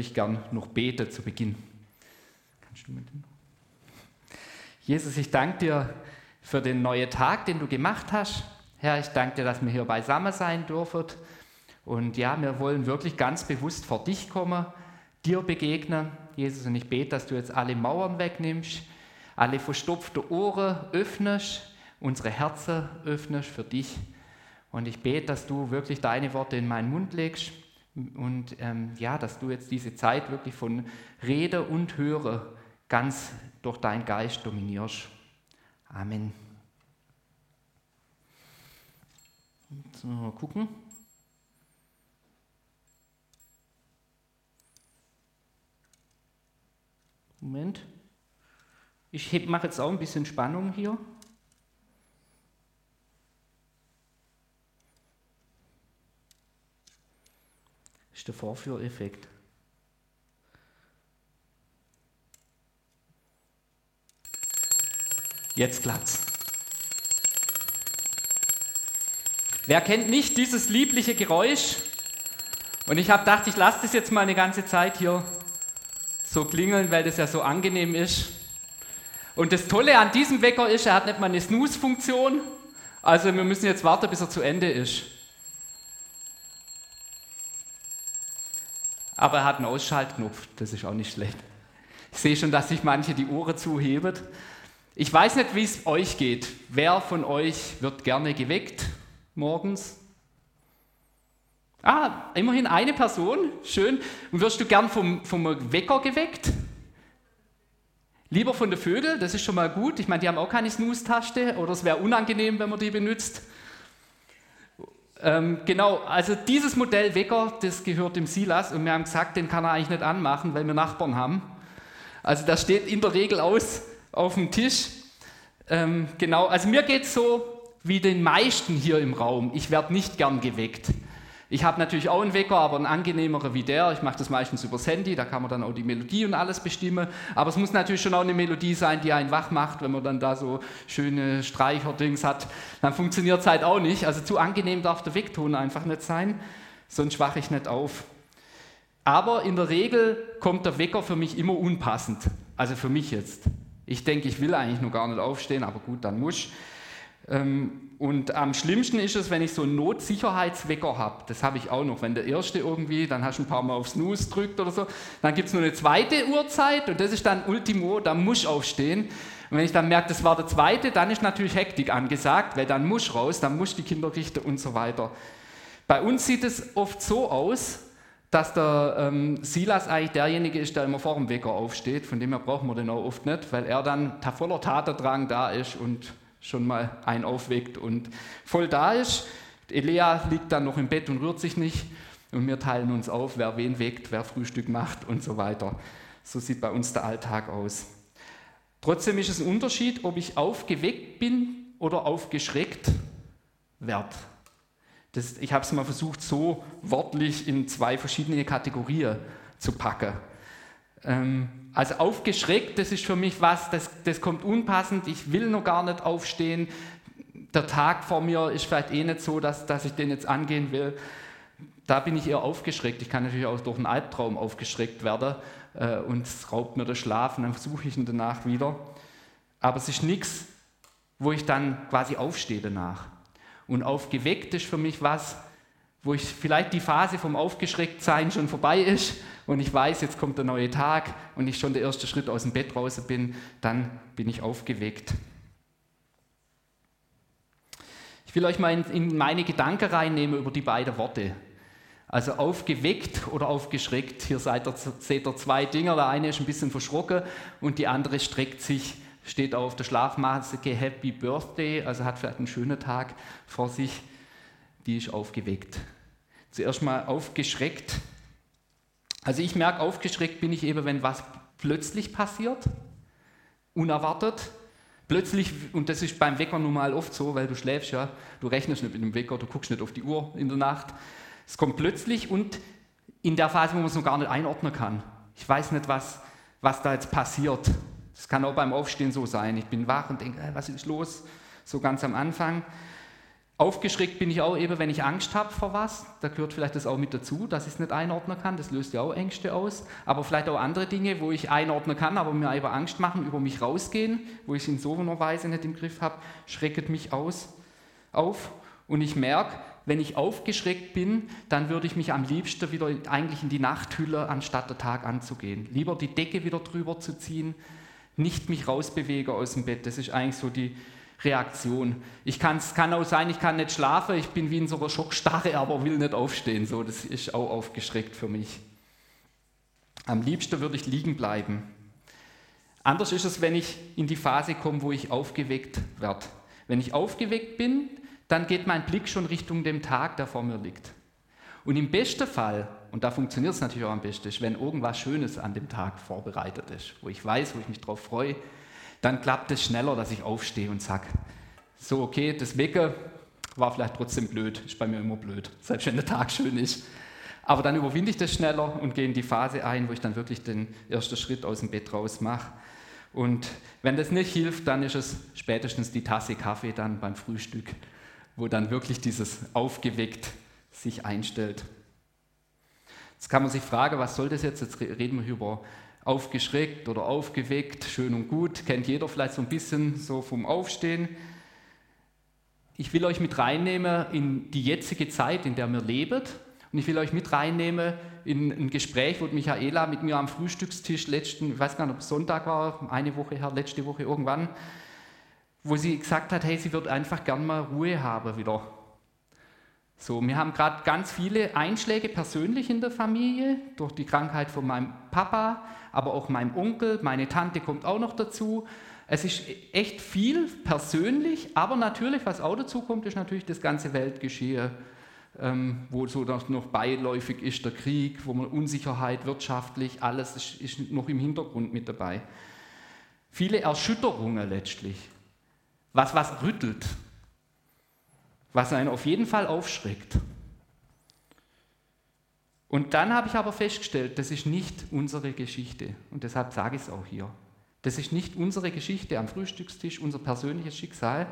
ich gern noch beten zu Beginn. Kannst du mit dem? Jesus, ich danke dir für den neuen Tag, den du gemacht hast. Herr, ich danke dir, dass wir hier beisammen sein dürfen. Und ja, wir wollen wirklich ganz bewusst vor dich kommen, dir begegnen. Jesus, und ich bete, dass du jetzt alle Mauern wegnimmst, alle verstopfte Ohren öffnest, unsere Herzen öffnest für dich. Und ich bete, dass du wirklich deine Worte in meinen Mund legst und ähm, ja, dass du jetzt diese Zeit wirklich von Rede und Höre ganz durch deinen Geist dominierst. Amen. So, mal gucken. Moment. Ich mache jetzt auch ein bisschen Spannung hier. Ist der Vorführeffekt. Jetzt klappt's. Wer kennt nicht dieses liebliche Geräusch? Und ich habe gedacht, ich lasse das jetzt mal eine ganze Zeit hier so klingeln, weil das ja so angenehm ist. Und das Tolle an diesem Wecker ist, er hat nicht mal eine Snooze-Funktion. Also wir müssen jetzt warten, bis er zu Ende ist. Aber er hat einen Ausschaltknopf, das ist auch nicht schlecht. Ich sehe schon, dass sich manche die Ohren zuheben. Ich weiß nicht, wie es euch geht. Wer von euch wird gerne geweckt morgens? Ah, immerhin eine Person, schön. Und wirst du gern vom, vom Wecker geweckt? Lieber von den Vögeln, das ist schon mal gut. Ich meine, die haben auch keine Snooze-Taste oder es wäre unangenehm, wenn man die benutzt. Ähm, genau, also dieses Modell Wecker, das gehört dem Silas und wir haben gesagt, den kann er eigentlich nicht anmachen, weil wir Nachbarn haben. Also das steht in der Regel aus auf dem Tisch. Ähm, genau, also mir geht es so wie den meisten hier im Raum. Ich werde nicht gern geweckt. Ich habe natürlich auch einen Wecker, aber einen angenehmeren wie der. Ich mache das meistens übers Handy, da kann man dann auch die Melodie und alles bestimmen. Aber es muss natürlich schon auch eine Melodie sein, die einen wach macht, wenn man dann da so schöne Streicherdings hat. Dann funktioniert es halt auch nicht. Also zu angenehm darf der Weckton einfach nicht sein, sonst wache ich nicht auf. Aber in der Regel kommt der Wecker für mich immer unpassend. Also für mich jetzt. Ich denke, ich will eigentlich nur gar nicht aufstehen, aber gut, dann muss ich. Ähm, und am schlimmsten ist es, wenn ich so einen Notsicherheitswecker habe. Das habe ich auch noch. Wenn der erste irgendwie, dann hast du ein paar Mal auf Snooze drückt oder so. Dann gibt es noch eine zweite Uhrzeit und das ist dann Ultimo, da muss aufstehen. Und wenn ich dann merke, das war der zweite, dann ist natürlich Hektik angesagt, weil dann muss raus, dann muss die Kinder richten und so weiter. Bei uns sieht es oft so aus, dass der ähm, Silas eigentlich derjenige ist, der immer vor dem Wecker aufsteht. Von dem her brauchen wir den auch oft nicht, weil er dann voller Tatendrang da ist und schon mal einen aufweckt und voll da ist. Elea liegt dann noch im Bett und rührt sich nicht und wir teilen uns auf, wer wen weckt, wer Frühstück macht und so weiter. So sieht bei uns der Alltag aus. Trotzdem ist es ein Unterschied, ob ich aufgeweckt bin oder aufgeschreckt werde. Das, ich habe es mal versucht, so wortlich in zwei verschiedene Kategorien zu packen. Ähm, also aufgeschreckt, das ist für mich was, das, das kommt unpassend, ich will noch gar nicht aufstehen. Der Tag vor mir ist vielleicht eh nicht so, dass, dass ich den jetzt angehen will. Da bin ich eher aufgeschreckt. Ich kann natürlich auch durch einen Albtraum aufgeschreckt werden äh, und es raubt mir den Schlaf und dann versuche ich ihn danach wieder. Aber es ist nichts, wo ich dann quasi aufstehe danach. Und aufgeweckt ist für mich was, wo ich vielleicht die Phase vom Aufgeschrecktsein schon vorbei ist und ich weiß, jetzt kommt der neue Tag und ich schon der erste Schritt aus dem Bett raus bin, dann bin ich aufgeweckt. Ich will euch mal in, meine Gedanken reinnehmen über die beiden Worte. Also aufgeweckt oder aufgeschreckt. Hier seht ihr, seht ihr zwei Dinge. Der eine ist ein bisschen verschrocken und die andere streckt sich, steht auf der Schlafmaske Happy Birthday, also hat vielleicht einen schönen Tag vor sich. Die ist aufgeweckt. Zuerst mal aufgeschreckt. Also ich merke, aufgeschreckt bin ich eben, wenn was plötzlich passiert, unerwartet. Plötzlich, und das ist beim Wecker nun mal oft so, weil du schläfst ja, du rechnest nicht mit dem Wecker, du guckst nicht auf die Uhr in der Nacht. Es kommt plötzlich und in der Phase, wo man es noch gar nicht einordnen kann. Ich weiß nicht, was, was da jetzt passiert. Das kann auch beim Aufstehen so sein. Ich bin wach und denke, was ist los? So ganz am Anfang. Aufgeschreckt bin ich auch eben, wenn ich Angst habe vor was. Da gehört vielleicht das auch mit dazu, dass ich es nicht einordnen kann. Das löst ja auch Ängste aus. Aber vielleicht auch andere Dinge, wo ich einordnen kann, aber mir über Angst machen, über mich rausgehen, wo ich es in so einer Weise nicht im Griff habe, schrecket mich aus, auf. Und ich merke, wenn ich aufgeschreckt bin, dann würde ich mich am liebsten wieder eigentlich in die Nachthülle, anstatt der Tag anzugehen. Lieber die Decke wieder drüber zu ziehen, nicht mich rausbewegen aus dem Bett. Das ist eigentlich so die, Reaktion. Ich kann, es kann auch sein, ich kann nicht schlafen, ich bin wie in so einer Schockstarre, aber will nicht aufstehen. So, das ist auch aufgeschreckt für mich. Am liebsten würde ich liegen bleiben. Anders ist es, wenn ich in die Phase komme, wo ich aufgeweckt werde. Wenn ich aufgeweckt bin, dann geht mein Blick schon Richtung dem Tag, der vor mir liegt. Und im besten Fall, und da funktioniert es natürlich auch am besten, ist, wenn irgendwas Schönes an dem Tag vorbereitet ist, wo ich weiß, wo ich mich darauf freue, dann klappt es schneller, dass ich aufstehe und sage, so okay, das Wecken war vielleicht trotzdem blöd, ist bei mir immer blöd, selbst wenn der Tag schön ist. Aber dann überwinde ich das schneller und gehe in die Phase ein, wo ich dann wirklich den ersten Schritt aus dem Bett raus mache. Und wenn das nicht hilft, dann ist es spätestens die Tasse Kaffee dann beim Frühstück, wo dann wirklich dieses aufgeweckt sich einstellt. Jetzt kann man sich fragen, was soll das jetzt? Jetzt reden wir über aufgeschreckt oder aufgeweckt, schön und gut, kennt jeder vielleicht so ein bisschen so vom Aufstehen. Ich will euch mit reinnehmen in die jetzige Zeit, in der wir leben. Und ich will euch mit reinnehmen in ein Gespräch, wo Michaela mit mir am Frühstückstisch letzten, ich weiß gar nicht, ob es Sonntag war, eine Woche her, letzte Woche irgendwann, wo sie gesagt hat, hey, sie wird einfach gern mal Ruhe haben wieder. So, wir haben gerade ganz viele Einschläge persönlich in der Familie durch die Krankheit von meinem Papa, aber auch meinem Onkel, meine Tante kommt auch noch dazu. Es ist echt viel persönlich, aber natürlich, was auch dazu kommt, ist natürlich das ganze Weltgeschehen, ähm, wo so noch beiläufig ist der Krieg, wo man Unsicherheit wirtschaftlich, alles ist, ist noch im Hintergrund mit dabei. Viele Erschütterungen letztlich, was was rüttelt, was einen auf jeden Fall aufschreckt. Und dann habe ich aber festgestellt, das ist nicht unsere Geschichte. Und deshalb sage ich es auch hier. Das ist nicht unsere Geschichte am Frühstückstisch, unser persönliches Schicksal.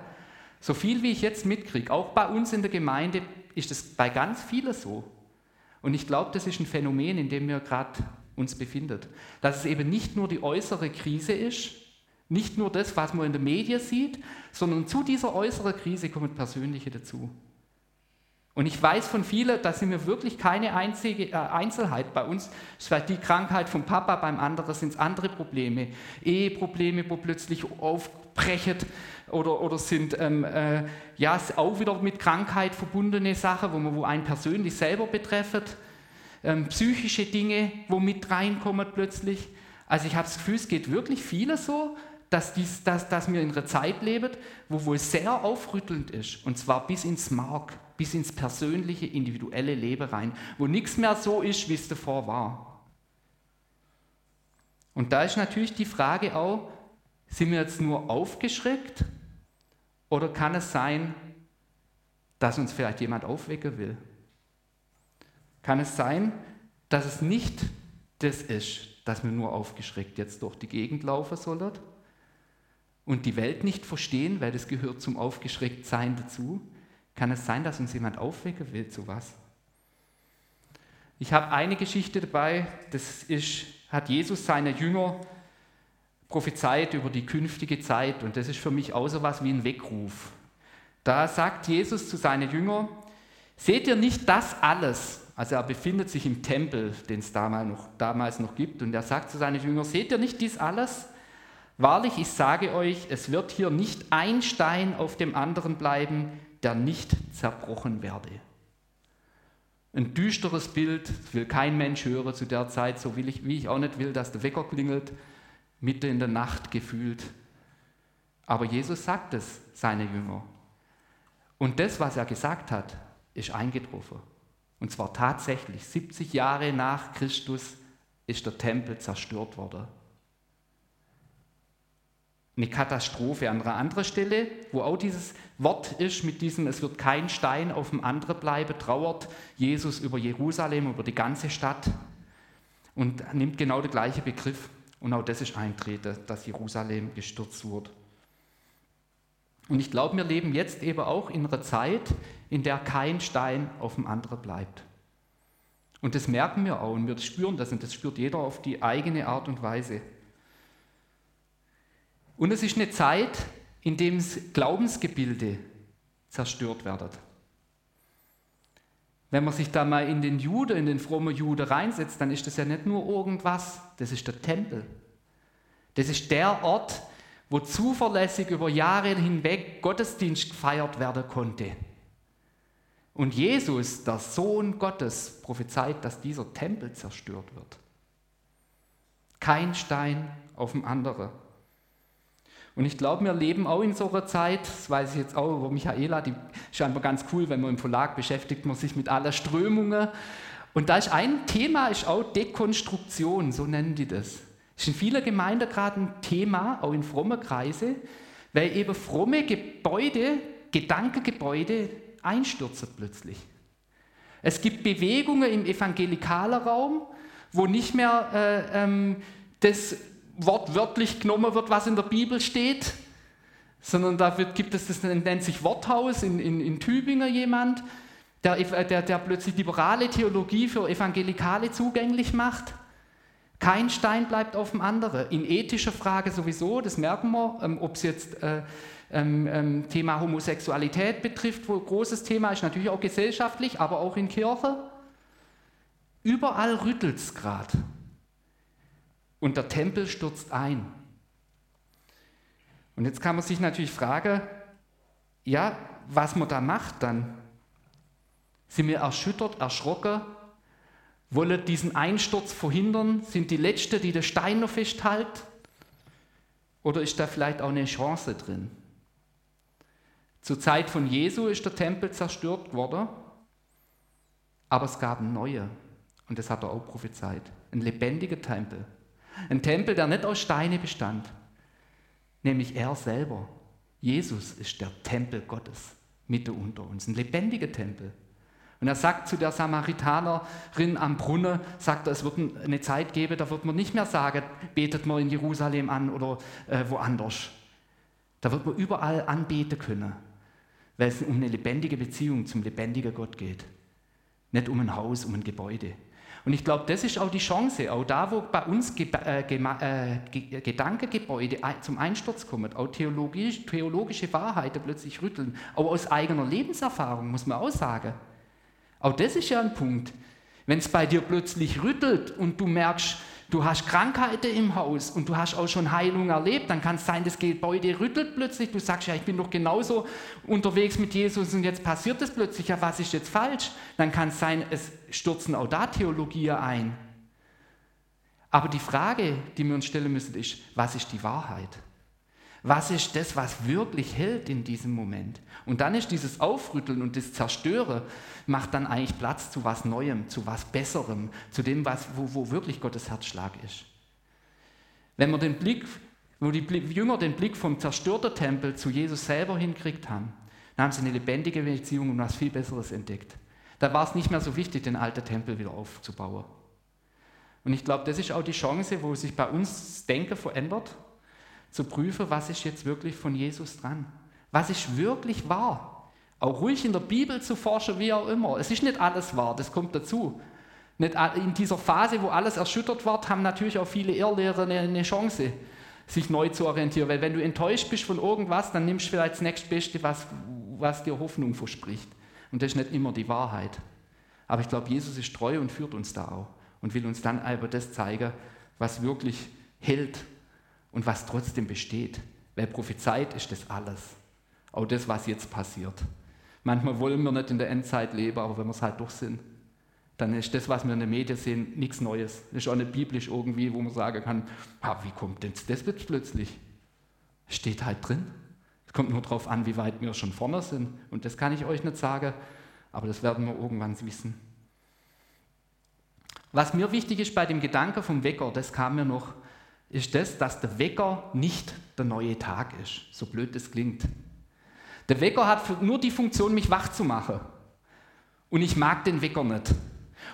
So viel wie ich jetzt mitkriege, auch bei uns in der Gemeinde ist es bei ganz vielen so. Und ich glaube, das ist ein Phänomen, in dem wir gerade uns befinden. Dass es eben nicht nur die äußere Krise ist, nicht nur das, was man in den Medien sieht, sondern zu dieser äußeren Krise kommen persönliche dazu. Und ich weiß von vielen, dass sie mir wirklich keine einzige äh, Einzelheit bei uns, vielleicht die Krankheit vom Papa, beim anderen sind es andere Probleme, Eheprobleme, wo plötzlich aufbrechen oder, oder sind ähm, äh, ja, auch wieder mit Krankheit verbundene Sachen, wo, man, wo einen persönlich selber betreffen, ähm, psychische Dinge, wo mit reinkommen plötzlich. Also ich habe das Gefühl, es geht wirklich viele so, dass, dies, dass, dass wir in einer Zeit leben, wo wohl sehr aufrüttelnd ist, und zwar bis ins Mark bis ins persönliche, individuelle Leben rein, wo nichts mehr so ist, wie es davor war. Und da ist natürlich die Frage auch, sind wir jetzt nur aufgeschreckt oder kann es sein, dass uns vielleicht jemand aufwecken will? Kann es sein, dass es nicht das ist, dass wir nur aufgeschreckt jetzt durch die Gegend laufen sollen und die Welt nicht verstehen, weil das gehört zum Aufgeschrecktsein dazu, kann es sein, dass uns jemand aufwecken will zu was? Ich habe eine Geschichte dabei, das ist, hat Jesus seine Jünger prophezeit über die künftige Zeit und das ist für mich auch so was wie ein Weckruf. Da sagt Jesus zu seinen Jüngern, seht ihr nicht das alles? Also er befindet sich im Tempel, den es damals noch, damals noch gibt und er sagt zu seinen Jüngern, seht ihr nicht dies alles? Wahrlich, ich sage euch, es wird hier nicht ein Stein auf dem anderen bleiben, der nicht zerbrochen werde. Ein düsteres Bild, will kein Mensch hören zu der Zeit, so will ich, wie ich auch nicht will, dass der Wecker klingelt, mitten in der Nacht gefühlt. Aber Jesus sagt es seine Jünger. Und das, was er gesagt hat, ist eingetroffen. Und zwar tatsächlich, 70 Jahre nach Christus ist der Tempel zerstört worden eine Katastrophe. An einer anderen Stelle, wo auch dieses Wort ist mit diesem, es wird kein Stein auf dem anderen bleiben, trauert Jesus über Jerusalem, über die ganze Stadt und nimmt genau den gleichen Begriff. Und auch das ist eintreten, dass Jerusalem gestürzt wurde. Und ich glaube, wir leben jetzt eben auch in einer Zeit, in der kein Stein auf dem anderen bleibt. Und das merken wir auch und wir spüren das und das spürt jeder auf die eigene Art und Weise. Und es ist eine Zeit, in der Glaubensgebilde zerstört werden. Wenn man sich da mal in den Jude, in den frommen Jude reinsetzt, dann ist das ja nicht nur irgendwas, das ist der Tempel. Das ist der Ort, wo zuverlässig über Jahre hinweg Gottesdienst gefeiert werden konnte. Und Jesus, der Sohn Gottes, prophezeit, dass dieser Tempel zerstört wird. Kein Stein auf dem anderen. Und ich glaube, wir leben auch in so einer Zeit, das weiß ich jetzt auch über Michaela, die ist scheinbar ganz cool, wenn man im Verlag beschäftigt man sich mit aller Strömungen. Und da ist ein Thema, ist auch Dekonstruktion, so nennen die das. Ist in vielen Gemeinden gerade ein Thema, auch in frommen Kreise, weil eben fromme Gebäude, Gedankengebäude einstürzen plötzlich. Es gibt Bewegungen im evangelikalen Raum, wo nicht mehr äh, ähm, das wortwörtlich genommen wird, was in der Bibel steht, sondern da wird, gibt es das, nennt sich Worthaus in, in, in Tübingen jemand, der, der, der plötzlich liberale Theologie für Evangelikale zugänglich macht. Kein Stein bleibt auf dem anderen. In ethischer Frage sowieso, das merken wir, ähm, ob es jetzt äh, ähm, ähm, Thema Homosexualität betrifft, wo großes Thema ist, natürlich auch gesellschaftlich, aber auch in Kirche. Überall rüttelt es gerade und der Tempel stürzt ein. Und jetzt kann man sich natürlich fragen, ja, was man da macht dann. Sind wir erschüttert, erschrocken? Wollen diesen Einsturz verhindern? Sind die Letzten, die den Stein noch festhalten? Oder ist da vielleicht auch eine Chance drin? Zur Zeit von Jesu ist der Tempel zerstört worden, aber es gab einen neuen. Und das hat er auch prophezeit. Ein lebendiger Tempel. Ein Tempel, der nicht aus Steine bestand, nämlich er selber. Jesus ist der Tempel Gottes mitten unter uns, ein lebendiger Tempel. Und er sagt zu der Samaritanerin am Brunnen, sagt er, es wird eine Zeit geben, da wird man nicht mehr sagen, betet man in Jerusalem an oder äh, woanders. Da wird man überall anbeten können, weil es um eine lebendige Beziehung zum lebendigen Gott geht. Nicht um ein Haus, um ein Gebäude. Und ich glaube, das ist auch die Chance, auch da, wo bei uns Ge äh, äh, Gedankengebäude zum Einsturz kommen, auch theologisch, theologische Wahrheiten plötzlich rütteln, auch aus eigener Lebenserfahrung, muss man auch sagen. Auch das ist ja ein Punkt. Wenn es bei dir plötzlich rüttelt und du merkst, du hast Krankheiten im Haus und du hast auch schon Heilung erlebt, dann kann es sein, das Gebäude rüttelt plötzlich. Du sagst, ja, ich bin doch genauso unterwegs mit Jesus und jetzt passiert es plötzlich. Ja, was ist jetzt falsch? Dann kann es sein, es stürzen auch da Theologien ein. Aber die Frage, die wir uns stellen müssen, ist, was ist die Wahrheit? Was ist das, was wirklich hält in diesem Moment? Und dann ist dieses Aufrütteln und das Zerstören, macht dann eigentlich Platz zu was Neuem, zu was Besserem, zu dem, was, wo, wo wirklich Gottes Herzschlag ist. Wenn wir den Blick, wo die Jünger den Blick vom zerstörten Tempel zu Jesus selber hinkriegt haben, dann haben sie eine lebendige Beziehung und was viel Besseres entdeckt. Da war es nicht mehr so wichtig, den alten Tempel wieder aufzubauen. Und ich glaube, das ist auch die Chance, wo sich bei uns das Denken verändert zu prüfen, was ist jetzt wirklich von Jesus dran? Was ist wirklich wahr? Auch ruhig in der Bibel zu forschen, wie auch immer. Es ist nicht alles wahr, das kommt dazu. In dieser Phase, wo alles erschüttert wird, haben natürlich auch viele Irrlehrer eine Chance, sich neu zu orientieren. Weil wenn du enttäuscht bist von irgendwas, dann nimmst du vielleicht das nächstbeste, was, was dir Hoffnung verspricht. Und das ist nicht immer die Wahrheit. Aber ich glaube, Jesus ist treu und führt uns da auch und will uns dann aber das zeigen, was wirklich hält und was trotzdem besteht. Weil prophezeit ist das alles. Auch das, was jetzt passiert. Manchmal wollen wir nicht in der Endzeit leben, aber wenn wir es halt doch sind, dann ist das, was wir in den Medien sehen, nichts Neues. Das ist auch nicht biblisch irgendwie, wo man sagen kann, ah, wie kommt denn das jetzt plötzlich? Steht halt drin. Es kommt nur darauf an, wie weit wir schon vorne sind. Und das kann ich euch nicht sagen, aber das werden wir irgendwann wissen. Was mir wichtig ist bei dem Gedanke vom Wecker, das kam mir noch ist das, dass der Wecker nicht der neue Tag ist, so blöd es klingt. Der Wecker hat nur die Funktion, mich wach zu machen. Und ich mag den Wecker nicht.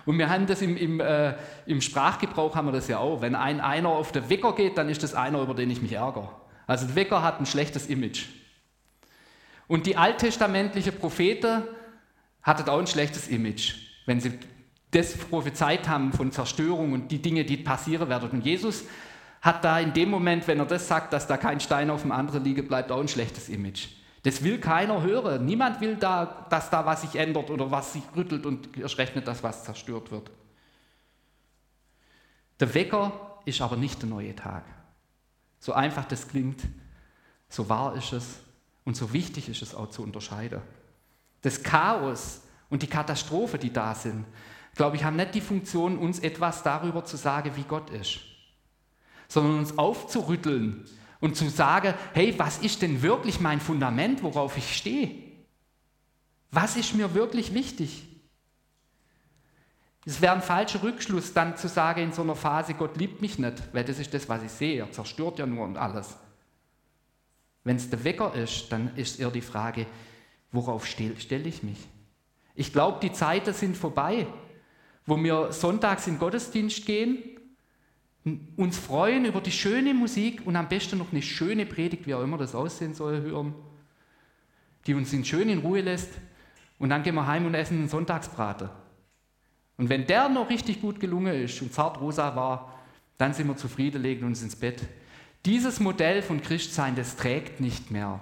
Und wir haben das im, im, äh, im Sprachgebrauch haben wir das ja auch. Wenn ein einer auf den Wecker geht, dann ist das einer, über den ich mich ärgere. Also der Wecker hat ein schlechtes Image. Und die alttestamentliche Propheten hatten auch ein schlechtes Image, wenn sie das prophezeit haben von Zerstörung und die Dinge, die passieren werden. Und Jesus hat da in dem Moment, wenn er das sagt, dass da kein Stein auf dem anderen liegen bleibt, auch ein schlechtes Image. Das will keiner hören. Niemand will da, dass da was sich ändert oder was sich rüttelt und erst dass was zerstört wird. Der Wecker ist aber nicht der neue Tag. So einfach das klingt, so wahr ist es und so wichtig ist es auch zu unterscheiden. Das Chaos und die Katastrophe, die da sind, glaube ich, haben nicht die Funktion, uns etwas darüber zu sagen, wie Gott ist, sondern uns aufzurütteln und zu sagen, hey, was ist denn wirklich mein Fundament, worauf ich stehe? Was ist mir wirklich wichtig? Es wäre ein falscher Rückschluss, dann zu sagen in so einer Phase, Gott liebt mich nicht, weil das ist das, was ich sehe. Er zerstört ja nur und alles. Wenn es der Wecker ist, dann ist eher die Frage, worauf stelle stell ich mich? Ich glaube, die Zeiten sind vorbei, wo wir sonntags in den Gottesdienst gehen, uns freuen über die schöne Musik und am besten noch eine schöne Predigt, wie auch immer das aussehen soll, hören, die uns in schön in Ruhe lässt und dann gehen wir heim und essen einen Sonntagsbraten. Und wenn der noch richtig gut gelungen ist und zart rosa war, dann sind wir zufrieden, legen uns ins Bett. Dieses Modell von Christsein, das trägt nicht mehr.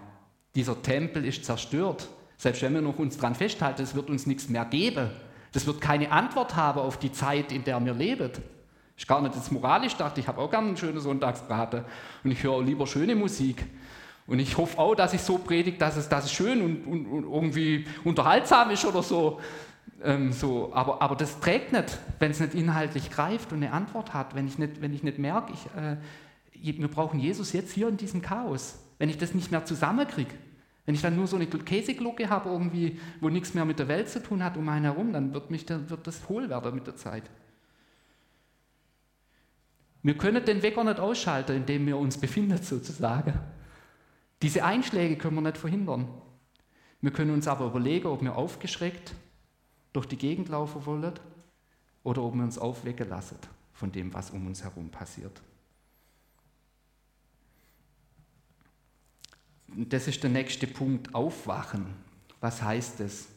Dieser Tempel ist zerstört. Selbst wenn wir noch uns daran festhalten, es wird uns nichts mehr geben. Das wird keine Antwort haben auf die Zeit, in der wir leben. Ich gar nicht jetzt moralisch dachte, ich habe auch gerne einen schönen Sonntagsbraten und ich höre lieber schöne Musik. Und ich hoffe auch, dass ich so predige, dass es, dass es schön und, und, und irgendwie unterhaltsam ist oder so. Ähm, so, aber, aber das trägt nicht, wenn es nicht inhaltlich greift und eine Antwort hat, wenn ich nicht, wenn ich nicht merke, ich, äh, wir brauchen Jesus jetzt hier in diesem Chaos. Wenn ich das nicht mehr zusammenkriege, wenn ich dann nur so eine Käseglocke habe, irgendwie, wo nichts mehr mit der Welt zu tun hat um einen herum, dann wird, mich, dann wird das hohl werden mit der Zeit. Wir können den Wecker nicht ausschalten, indem wir uns befinden, sozusagen. Diese Einschläge können wir nicht verhindern. Wir können uns aber überlegen, ob wir aufgeschreckt durch die Gegend laufen wollen oder ob wir uns aufwecken lassen von dem, was um uns herum passiert. Das ist der nächste Punkt, aufwachen. Was heißt das?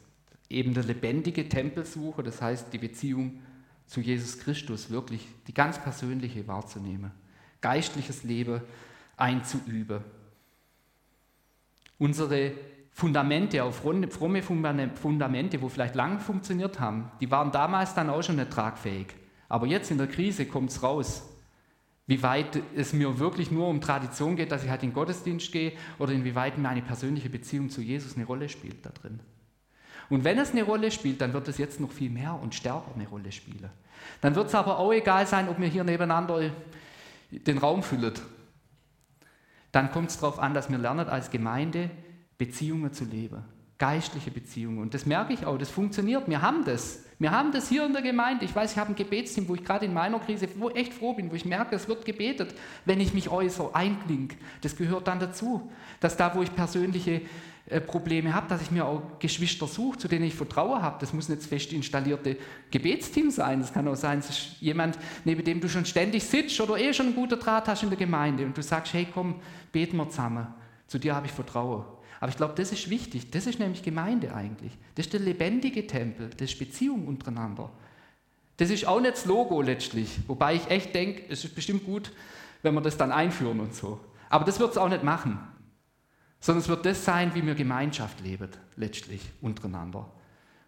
Eben der lebendige Tempelsuche, das heißt die Beziehung zu Jesus Christus, wirklich die ganz persönliche wahrzunehmen, geistliches Leben einzuüben. Unsere Fundamente, auch fromme Fundamente, wo vielleicht lang funktioniert haben, die waren damals dann auch schon nicht tragfähig. Aber jetzt in der Krise kommt es raus, wie weit es mir wirklich nur um Tradition geht, dass ich halt in den Gottesdienst gehe oder inwieweit mir eine persönliche Beziehung zu Jesus eine Rolle spielt da drin. Und wenn es eine Rolle spielt, dann wird es jetzt noch viel mehr und stärker eine Rolle spielen. Dann wird es aber auch egal sein, ob wir hier nebeneinander den Raum füllen. Dann kommt es darauf an, dass wir lernen als Gemeinde Beziehungen zu leben. Geistliche Beziehungen. Und das merke ich auch, das funktioniert. Wir haben das. Wir haben das hier in der Gemeinde. Ich weiß, ich habe ein Gebetsteam, wo ich gerade in meiner Krise wo echt froh bin, wo ich merke, es wird gebetet, wenn ich mich äußere, einklinge. Das gehört dann dazu. Dass da, wo ich persönliche Probleme habe, dass ich mir auch Geschwister suche, zu denen ich Vertrauen habe. Das muss nicht das fest installierte Gebetsteam sein. Das kann auch sein, es jemand, neben dem du schon ständig sitzt oder eh schon einen guten Draht hast in der Gemeinde und du sagst, hey komm, beten wir zusammen. Zu dir habe ich Vertrauen. Aber ich glaube, das ist wichtig. Das ist nämlich Gemeinde eigentlich. Das ist der lebendige Tempel, das ist Beziehung untereinander. Das ist auch nicht das Logo letztlich. Wobei ich echt denke, es ist bestimmt gut, wenn wir das dann einführen und so. Aber das wird es auch nicht machen. Sondern es wird das sein, wie wir Gemeinschaft leben, letztlich untereinander.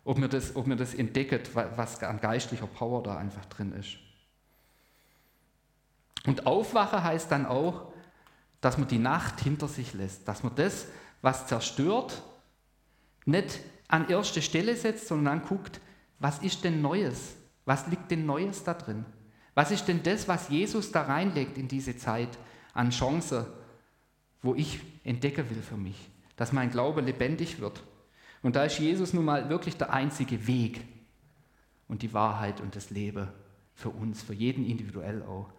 Ob wir das, das entdecken, was an geistlicher Power da einfach drin ist. Und Aufwachen heißt dann auch, dass man die Nacht hinter sich lässt, dass man das, was zerstört, nicht an erste Stelle setzt, sondern dann guckt, was ist denn Neues? Was liegt denn Neues da drin? Was ist denn das, was Jesus da reinlegt in diese Zeit an Chance, wo ich entdecken will für mich, dass mein Glaube lebendig wird? Und da ist Jesus nun mal wirklich der einzige Weg und die Wahrheit und das Leben für uns, für jeden individuell auch.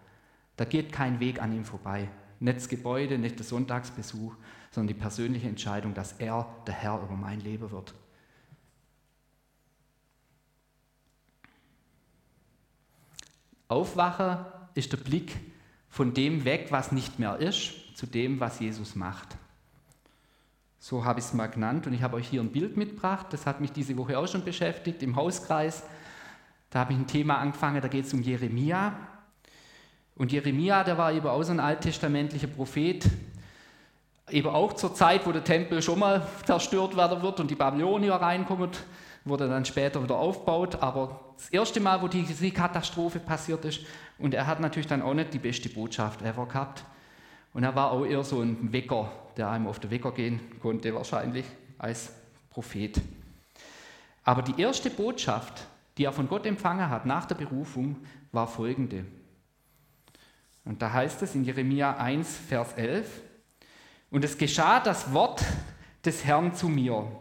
Da geht kein Weg an ihm vorbei. Nicht das Gebäude, nicht der Sonntagsbesuch, sondern die persönliche Entscheidung, dass er der Herr über mein Leben wird. Aufwachen ist der Blick von dem weg, was nicht mehr ist, zu dem, was Jesus macht. So habe ich es mal genannt. Und ich habe euch hier ein Bild mitgebracht. Das hat mich diese Woche auch schon beschäftigt im Hauskreis. Da habe ich ein Thema angefangen, da geht es um Jeremia. Und Jeremia, der war eben auch so ein alttestamentlicher Prophet, eben auch zur Zeit, wo der Tempel schon mal zerstört werden wird und die Babylonier reinkommen, wurde dann später wieder aufgebaut. Aber das erste Mal, wo diese Katastrophe passiert ist, und er hat natürlich dann auch nicht die beste Botschaft ever gehabt. Und er war auch eher so ein Wecker, der einem auf den Wecker gehen konnte, wahrscheinlich als Prophet. Aber die erste Botschaft, die er von Gott empfangen hat nach der Berufung, war folgende. Und da heißt es in Jeremia 1, Vers 11, und es geschah das Wort des Herrn zu mir.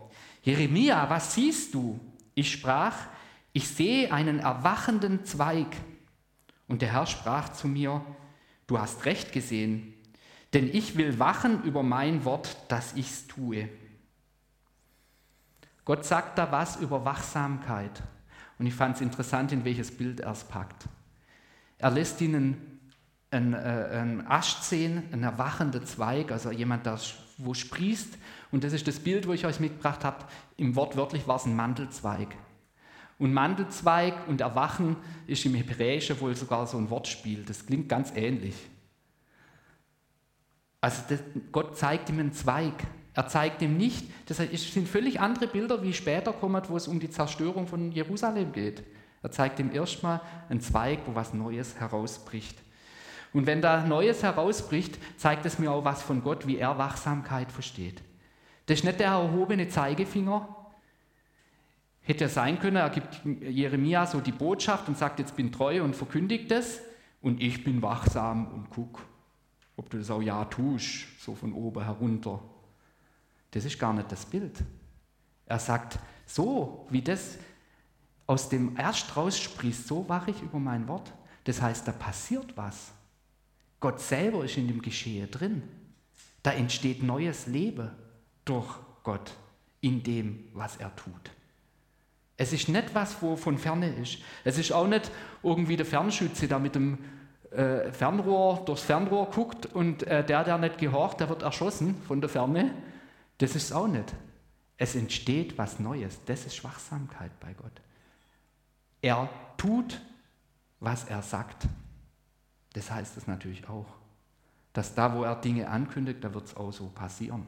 Jeremia, was siehst du? Ich sprach, ich sehe einen erwachenden Zweig. Und der Herr sprach zu mir, du hast recht gesehen, denn ich will wachen über mein Wort, dass ich's tue. Gott sagt da was über Wachsamkeit. Und ich fand es interessant, in welches Bild er es packt. Er lässt ihnen einen, äh, einen Ast sehen, ein erwachender Zweig, also jemand, der wo sprießt. Und das ist das Bild, wo ich euch mitgebracht habe. Im Wort wörtlich war es ein Mandelzweig. Und Mandelzweig und Erwachen ist im Hebräischen wohl sogar so ein Wortspiel. Das klingt ganz ähnlich. Also das, Gott zeigt ihm einen Zweig. Er zeigt ihm nicht, das sind völlig andere Bilder, wie später kommen, wo es um die Zerstörung von Jerusalem geht. Er zeigt ihm erstmal einen Zweig, wo was Neues herausbricht. Und wenn da Neues herausbricht, zeigt es mir auch was von Gott, wie er Wachsamkeit versteht. Das ist nicht der erhobene Zeigefinger. Hätte er sein können, er gibt Jeremia so die Botschaft und sagt, jetzt bin treu und verkündigt es und ich bin wachsam und guck, ob du das auch ja tust, so von oben herunter. Das ist gar nicht das Bild. Er sagt, so wie das aus dem Erst rausspricht, so wache ich über mein Wort. Das heißt, da passiert was. Gott selber ist in dem Geschehen drin. Da entsteht neues Leben durch Gott in dem, was er tut. Es ist nicht was, wo von ferne ist. Es ist auch nicht irgendwie der Fernschütze, der mit dem äh, Fernrohr durchs Fernrohr guckt und äh, der, der nicht gehorcht, der wird erschossen von der Ferne. Das ist es auch nicht. Es entsteht was Neues. Das ist Schwachsamkeit bei Gott. Er tut, was er sagt. Das heißt es natürlich auch, dass da, wo er Dinge ankündigt, da wird es auch so passieren,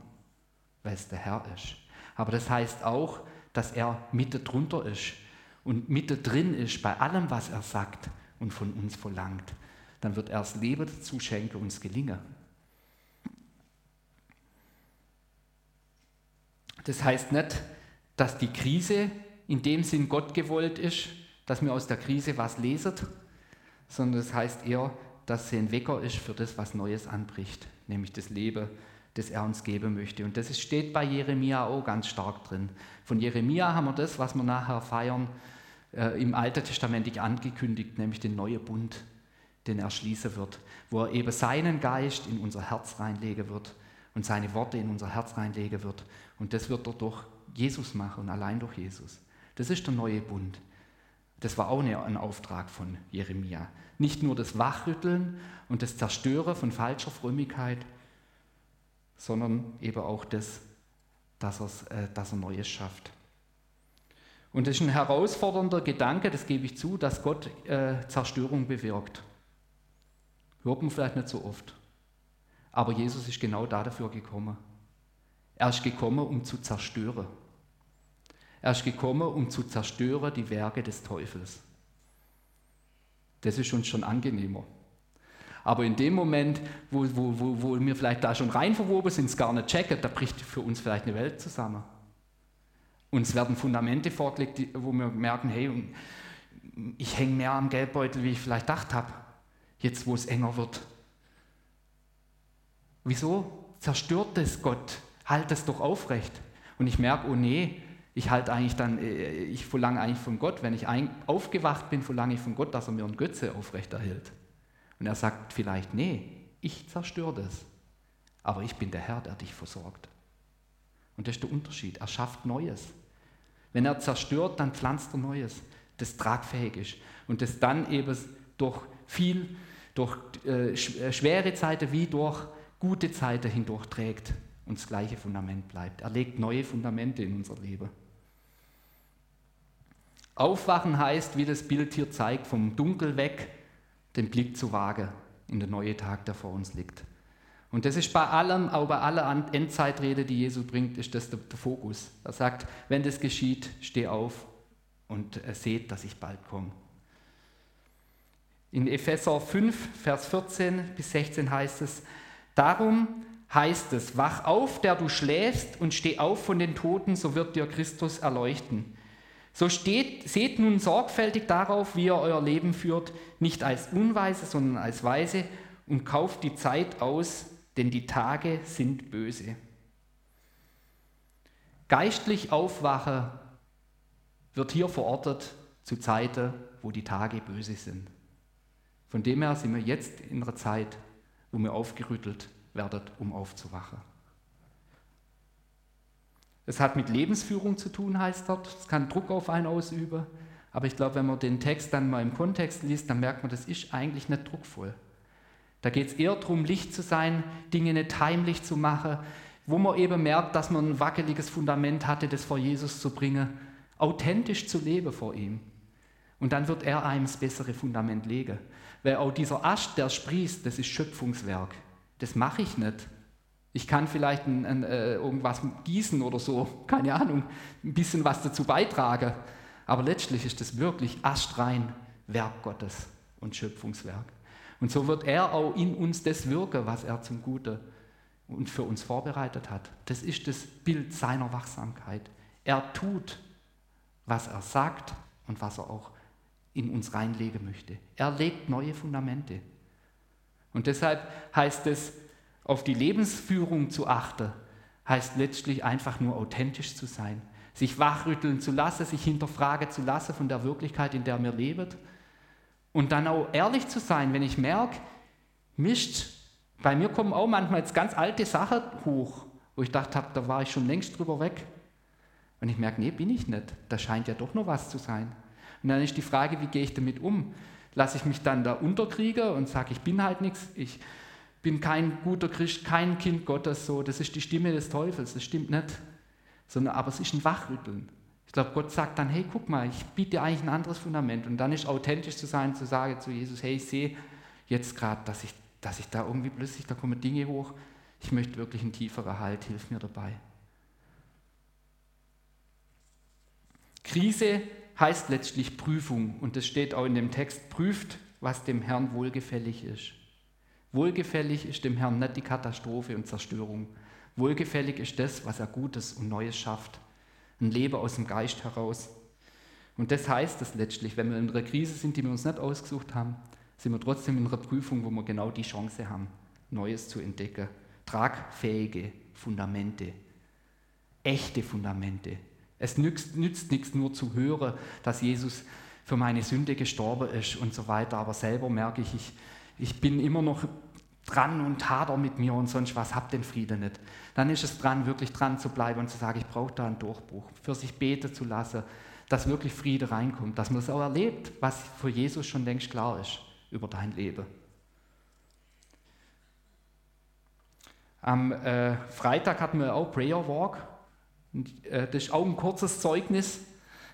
weil es der Herr ist. Aber das heißt auch, dass er mitte drunter ist und mitte drin ist bei allem, was er sagt und von uns verlangt. Dann wird er das Leben dazu schenken, uns gelingen. Das heißt nicht, dass die Krise in dem Sinn Gott gewollt ist, dass wir aus der Krise was lesen, sondern das heißt eher, dass sie ein Wecker ist für das, was Neues anbricht, nämlich das Leben, das er uns geben möchte. Und das steht bei Jeremia auch ganz stark drin. Von Jeremia haben wir das, was wir nachher feiern, äh, im Alten Testament angekündigt, nämlich den neuen Bund, den er schließen wird, wo er eben seinen Geist in unser Herz reinlegen wird und seine Worte in unser Herz reinlegen wird. Und das wird er durch Jesus machen und allein durch Jesus. Das ist der neue Bund. Das war auch ein Auftrag von Jeremia. Nicht nur das Wachrütteln und das Zerstören von falscher Frömmigkeit, sondern eben auch das, dass, äh, dass er Neues schafft. Und es ist ein herausfordernder Gedanke, das gebe ich zu, dass Gott äh, Zerstörung bewirkt. Hört man vielleicht nicht so oft. Aber Jesus ist genau dafür gekommen. Er ist gekommen, um zu zerstören. Er ist gekommen, um zu zerstören die Werke des Teufels. Das ist uns schon angenehmer. Aber in dem Moment, wo, wo, wo, wo wir vielleicht da schon rein verwoben sind, es gar nicht checken, da bricht für uns vielleicht eine Welt zusammen. Uns werden Fundamente vorgelegt, wo wir merken, hey, ich hänge mehr am Geldbeutel, wie ich vielleicht gedacht habe, jetzt wo es enger wird. Wieso zerstört es Gott? Halt es doch aufrecht. Und ich merke, oh nee, ich halte eigentlich dann, äh, ich verlange eigentlich von Gott, wenn ich aufgewacht bin, verlange ich von Gott, dass er mir einen Götze aufrechterhält. Und er sagt vielleicht, nee, ich zerstöre das. Aber ich bin der Herr, der dich versorgt. Und das ist der Unterschied. Er schafft Neues. Wenn er zerstört, dann pflanzt er Neues, das tragfähig ist. Und das dann eben durch viel, durch äh, äh schwere Zeiten wie durch gute Zeiten hindurch trägt und das gleiche Fundament bleibt. Er legt neue Fundamente in unser Leben. Aufwachen heißt, wie das Bild hier zeigt, vom Dunkel weg den Blick zu wagen in den neuen Tag, der vor uns liegt. Und das ist bei allem, auch bei aller Endzeitrede, die Jesus bringt, ist das der, der Fokus. Er sagt, wenn das geschieht, steh auf und seht, dass ich bald komme. In Epheser 5, Vers 14 bis 16 heißt es, darum heißt es, wach auf, der du schläfst, und steh auf von den Toten, so wird dir Christus erleuchten. So steht, seht nun sorgfältig darauf, wie ihr euer Leben führt, nicht als Unweise, sondern als Weise, und kauft die Zeit aus, denn die Tage sind böse. Geistlich aufwachen wird hier verortet zu Zeiten, wo die Tage böse sind. Von dem her sind wir jetzt in einer Zeit, wo wir aufgerüttelt werden, um aufzuwachen. Es hat mit Lebensführung zu tun, heißt dort. Es kann Druck auf einen ausüben. Aber ich glaube, wenn man den Text dann mal im Kontext liest, dann merkt man, das ist eigentlich nicht druckvoll. Da geht es eher darum, Licht zu sein, Dinge nicht heimlich zu machen, wo man eben merkt, dass man ein wackeliges Fundament hatte, das vor Jesus zu bringen, authentisch zu leben vor ihm. Und dann wird er einem das bessere Fundament legen. Weil auch dieser Ast, der sprießt, das ist Schöpfungswerk. Das mache ich nicht. Ich kann vielleicht ein, ein, äh, irgendwas gießen oder so, keine Ahnung, ein bisschen was dazu beitragen. Aber letztlich ist das wirklich astrein Werk Gottes und Schöpfungswerk. Und so wird er auch in uns das wirken, was er zum Guten und für uns vorbereitet hat. Das ist das Bild seiner Wachsamkeit. Er tut, was er sagt und was er auch in uns reinlegen möchte. Er legt neue Fundamente. Und deshalb heißt es, auf die Lebensführung zu achten, heißt letztlich einfach nur authentisch zu sein, sich wachrütteln zu lassen, sich hinterfragen zu lassen von der Wirklichkeit, in der wir leben. Und dann auch ehrlich zu sein, wenn ich merke, Mist, bei mir kommen auch manchmal jetzt ganz alte Sachen hoch, wo ich dachte habe, da war ich schon längst drüber weg. Und ich merke, nee, bin ich nicht. Da scheint ja doch noch was zu sein. Und dann ist die Frage, wie gehe ich damit um? Lasse ich mich dann da unterkriegen und sage, ich bin halt nichts, ich bin kein guter Christ, kein Kind Gottes, so, das ist die Stimme des Teufels, das stimmt nicht. Sondern, aber es ist ein Wachrütteln. Ich glaube, Gott sagt dann, hey, guck mal, ich biete dir eigentlich ein anderes Fundament. Und dann ist authentisch zu sein, zu sagen zu Jesus, hey, ich sehe jetzt gerade, dass ich, dass ich da irgendwie plötzlich, da kommen Dinge hoch, ich möchte wirklich einen tieferen Halt, hilf mir dabei. Krise heißt letztlich Prüfung und das steht auch in dem Text, prüft, was dem Herrn wohlgefällig ist. Wohlgefällig ist dem Herrn nicht die Katastrophe und Zerstörung. Wohlgefällig ist das, was er Gutes und Neues schafft. Ein Leben aus dem Geist heraus. Und das heißt es letztlich, wenn wir in einer Krise sind, die wir uns nicht ausgesucht haben, sind wir trotzdem in einer Prüfung, wo wir genau die Chance haben, Neues zu entdecken. Tragfähige Fundamente, echte Fundamente. Es nützt, nützt nichts nur zu hören, dass Jesus für meine Sünde gestorben ist und so weiter, aber selber merke ich, ich ich bin immer noch dran und hader mit mir und sonst was, hab den Frieden nicht. Dann ist es dran, wirklich dran zu bleiben und zu sagen, ich brauche da einen Durchbruch, für sich beten zu lassen, dass wirklich Friede reinkommt, dass man es auch erlebt, was für Jesus schon längst klar ist über dein Leben. Am äh, Freitag hatten wir auch Prayer Walk. Und, äh, das ist auch ein kurzes Zeugnis,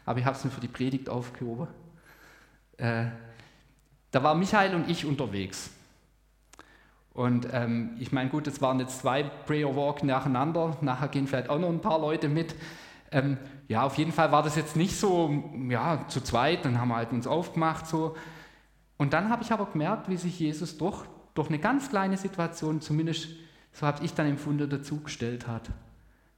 aber ich habe es mir für die Predigt aufgehoben. Äh, da war Michael und ich unterwegs. Und ähm, ich meine, gut, es waren jetzt zwei Prayer Walk nacheinander, nachher gehen vielleicht auch noch ein paar Leute mit. Ähm, ja, auf jeden Fall war das jetzt nicht so, ja, zu zweit, dann haben wir halt uns aufgemacht so. Und dann habe ich aber gemerkt, wie sich Jesus doch durch eine ganz kleine Situation, zumindest so habe ich dann empfunden, dazugestellt hat.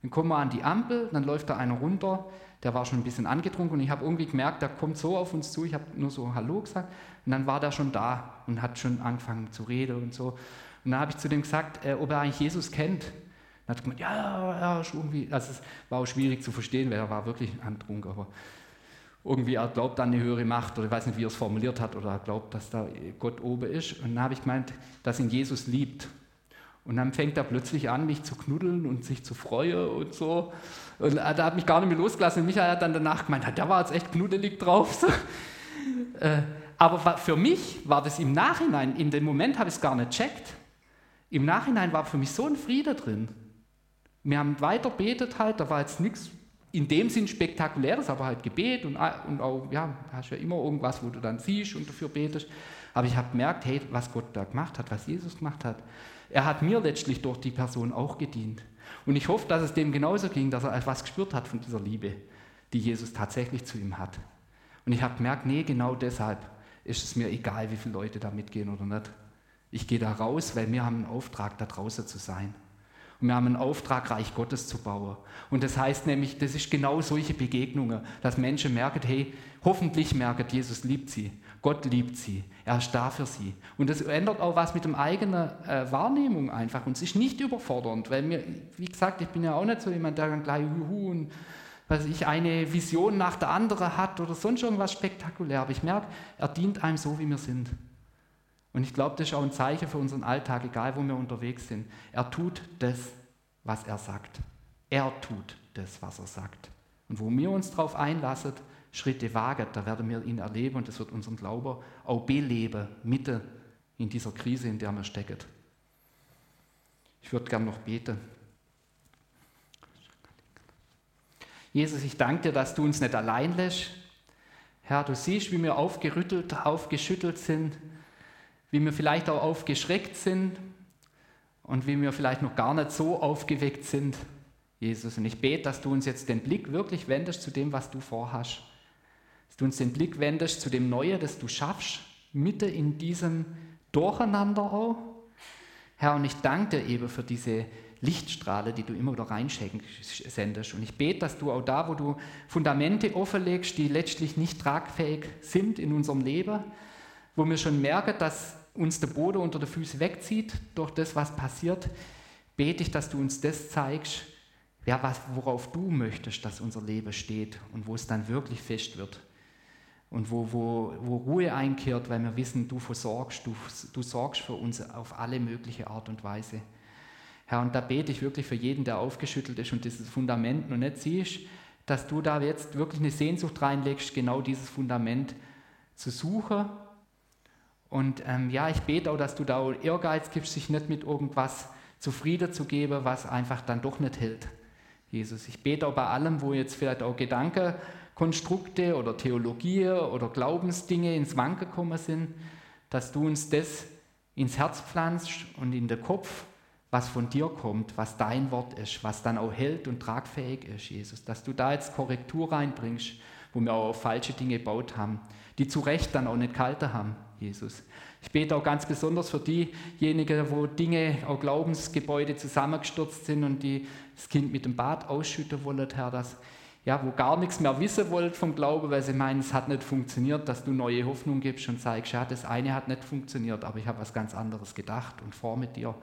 Dann kommen wir an die Ampel, dann läuft da einer runter, der war schon ein bisschen angetrunken und ich habe irgendwie gemerkt, der kommt so auf uns zu, ich habe nur so Hallo gesagt und dann war der schon da und hat schon angefangen zu reden und so. Und dann habe ich zu dem gesagt, äh, ob er eigentlich Jesus kennt. Dann hat er gemeint, ja, ja, irgendwie, also es war auch schwierig zu verstehen, weil er war wirklich angetrunken, aber irgendwie er glaubt an eine höhere Macht oder ich weiß nicht, wie er es formuliert hat oder er glaubt, dass da Gott oben ist. Und dann habe ich gemeint, dass ihn Jesus liebt. Und dann fängt er plötzlich an, mich zu knuddeln und sich zu freuen und so. Und da hat mich gar nicht mehr losgelassen. Und Michael hat dann danach gemeint, der war jetzt echt knuddelig drauf. Äh, aber für mich war das im Nachhinein, in dem Moment habe ich es gar nicht checkt. Im Nachhinein war für mich so ein Friede drin. Wir haben weiter betet halt, da war jetzt nichts in dem Sinn spektakuläres, aber halt Gebet und, und auch, ja, hast ja immer irgendwas, wo du dann siehst und dafür betest. Aber ich habe gemerkt, hey, was Gott da gemacht hat, was Jesus gemacht hat. Er hat mir letztlich durch die Person auch gedient. Und ich hoffe, dass es dem genauso ging, dass er etwas gespürt hat von dieser Liebe, die Jesus tatsächlich zu ihm hat. Und ich habe gemerkt, nee, genau deshalb ist es mir egal, wie viele Leute da mitgehen oder nicht. Ich gehe da raus, weil wir haben einen Auftrag, da draußen zu sein. Und wir haben einen Auftrag, Reich Gottes zu bauen. Und das heißt nämlich, das ist genau solche Begegnungen, dass Menschen merken, hey, hoffentlich merken, Jesus liebt sie, Gott liebt sie, er ist da für sie. Und das ändert auch was mit der eigenen äh, Wahrnehmung einfach und es ist nicht überfordernd, weil mir, wie gesagt, ich bin ja auch nicht so jemand, der dann gleich Juhu und was ich eine Vision nach der anderen hat oder sonst irgendwas spektakulär. Aber ich merke, er dient einem so, wie wir sind. Und ich glaube, das ist auch ein Zeichen für unseren Alltag, egal wo wir unterwegs sind. Er tut das, was er sagt. Er tut das, was er sagt. Und wo wir uns darauf einlassen, Schritte wagen, da werden wir ihn erleben und das wird unseren Glauben auch beleben, mitten in dieser Krise, in der wir stecken. Ich würde gerne noch beten. Jesus, ich danke dir, dass du uns nicht allein lässt. Herr, du siehst, wie wir aufgerüttelt, aufgeschüttelt sind, wie wir vielleicht auch aufgeschreckt sind und wie wir vielleicht noch gar nicht so aufgeweckt sind, Jesus. Und ich bete, dass du uns jetzt den Blick wirklich wendest zu dem, was du vorhast. Dass du uns den Blick wendest zu dem Neuen, das du schaffst, mitten in diesem Durcheinander auch. Herr, und ich danke dir eben für diese Lichtstrahle, die du immer wieder reinsendest. Und ich bete, dass du auch da, wo du Fundamente offenlegst, die letztlich nicht tragfähig sind in unserem Leben, wo wir schon merken, dass uns der Boden unter den Füßen wegzieht durch das, was passiert, bete ich, dass du uns das zeigst, ja, was, worauf du möchtest, dass unser Leben steht und wo es dann wirklich fest wird. Und wo, wo, wo Ruhe einkehrt, weil wir wissen, du versorgst, du, du sorgst für uns auf alle mögliche Art und Weise. Herr, und da bete ich wirklich für jeden, der aufgeschüttelt ist und dieses Fundament noch nicht siehst, dass du da jetzt wirklich eine Sehnsucht reinlegst, genau dieses Fundament zu suchen und ähm, ja, ich bete auch, dass du da Ehrgeiz gibst, sich nicht mit irgendwas zufrieden zu geben, was einfach dann doch nicht hält. Jesus, ich bete auch bei allem, wo jetzt vielleicht auch Gedankenkonstrukte oder Theologie oder Glaubensdinge ins Wanken gekommen sind, dass du uns das ins Herz pflanzt und in den Kopf, was von dir kommt, was dein Wort ist, was dann auch hält und tragfähig ist, Jesus. Dass du da jetzt Korrektur reinbringst, wo wir auch falsche Dinge gebaut haben, die zu Recht dann auch nicht gehalten haben. Jesus. Ich bete auch ganz besonders für diejenigen, wo Dinge, auch Glaubensgebäude zusammengestürzt sind und die das Kind mit dem Bad ausschütten wollen, Herr, dass, ja, wo gar nichts mehr wissen wollt vom Glauben, weil sie meinen, es hat nicht funktioniert, dass du neue Hoffnung gibst und zeigst, ja, das eine hat nicht funktioniert, aber ich habe was ganz anderes gedacht und vor mit dir.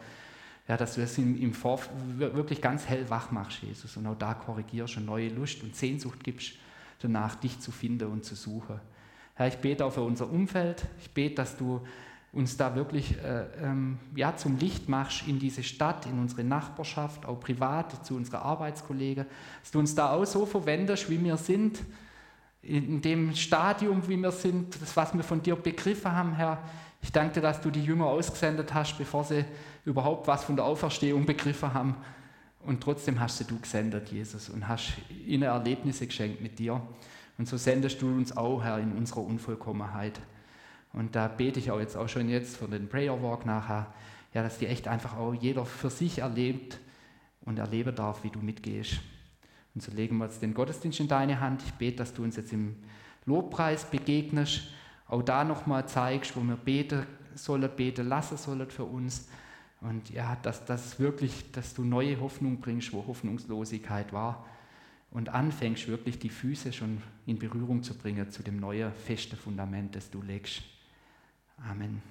Ja, dass du es im, im Vor wirklich ganz hell wach machst, Jesus, und auch da korrigierst und neue Lust und Sehnsucht gibst, danach dich zu finden und zu suchen. Herr, ich bete auch für unser Umfeld. Ich bete, dass du uns da wirklich äh, ähm, ja, zum Licht machst in diese Stadt, in unsere Nachbarschaft, auch privat, zu unseren Arbeitskollegen. Dass du uns da auch so verwendest, wie wir sind, in dem Stadium, wie wir sind, das, was wir von dir begriffen haben, Herr. Ich danke dir, dass du die Jünger ausgesendet hast, bevor sie überhaupt was von der Auferstehung begriffen haben. Und trotzdem hast du gesendet, Jesus, und hast ihnen Erlebnisse geschenkt mit dir. Und so sendest du uns auch, Herr, in unserer Unvollkommenheit. Und da bete ich auch jetzt auch schon jetzt für den Prayer Walk nachher, ja, dass die echt einfach auch jeder für sich erlebt und erleben darf, wie du mitgehst. Und so legen wir jetzt den Gottesdienst in deine Hand. Ich bete, dass du uns jetzt im Lobpreis begegnest, auch da nochmal zeigst, wo wir beten sollen, beten lassen sollen für uns. Und ja, dass das wirklich, dass du neue Hoffnung bringst, wo Hoffnungslosigkeit war und anfängst wirklich die Füße schon in Berührung zu bringen zu dem neuen festen Fundament, das du legst. Amen.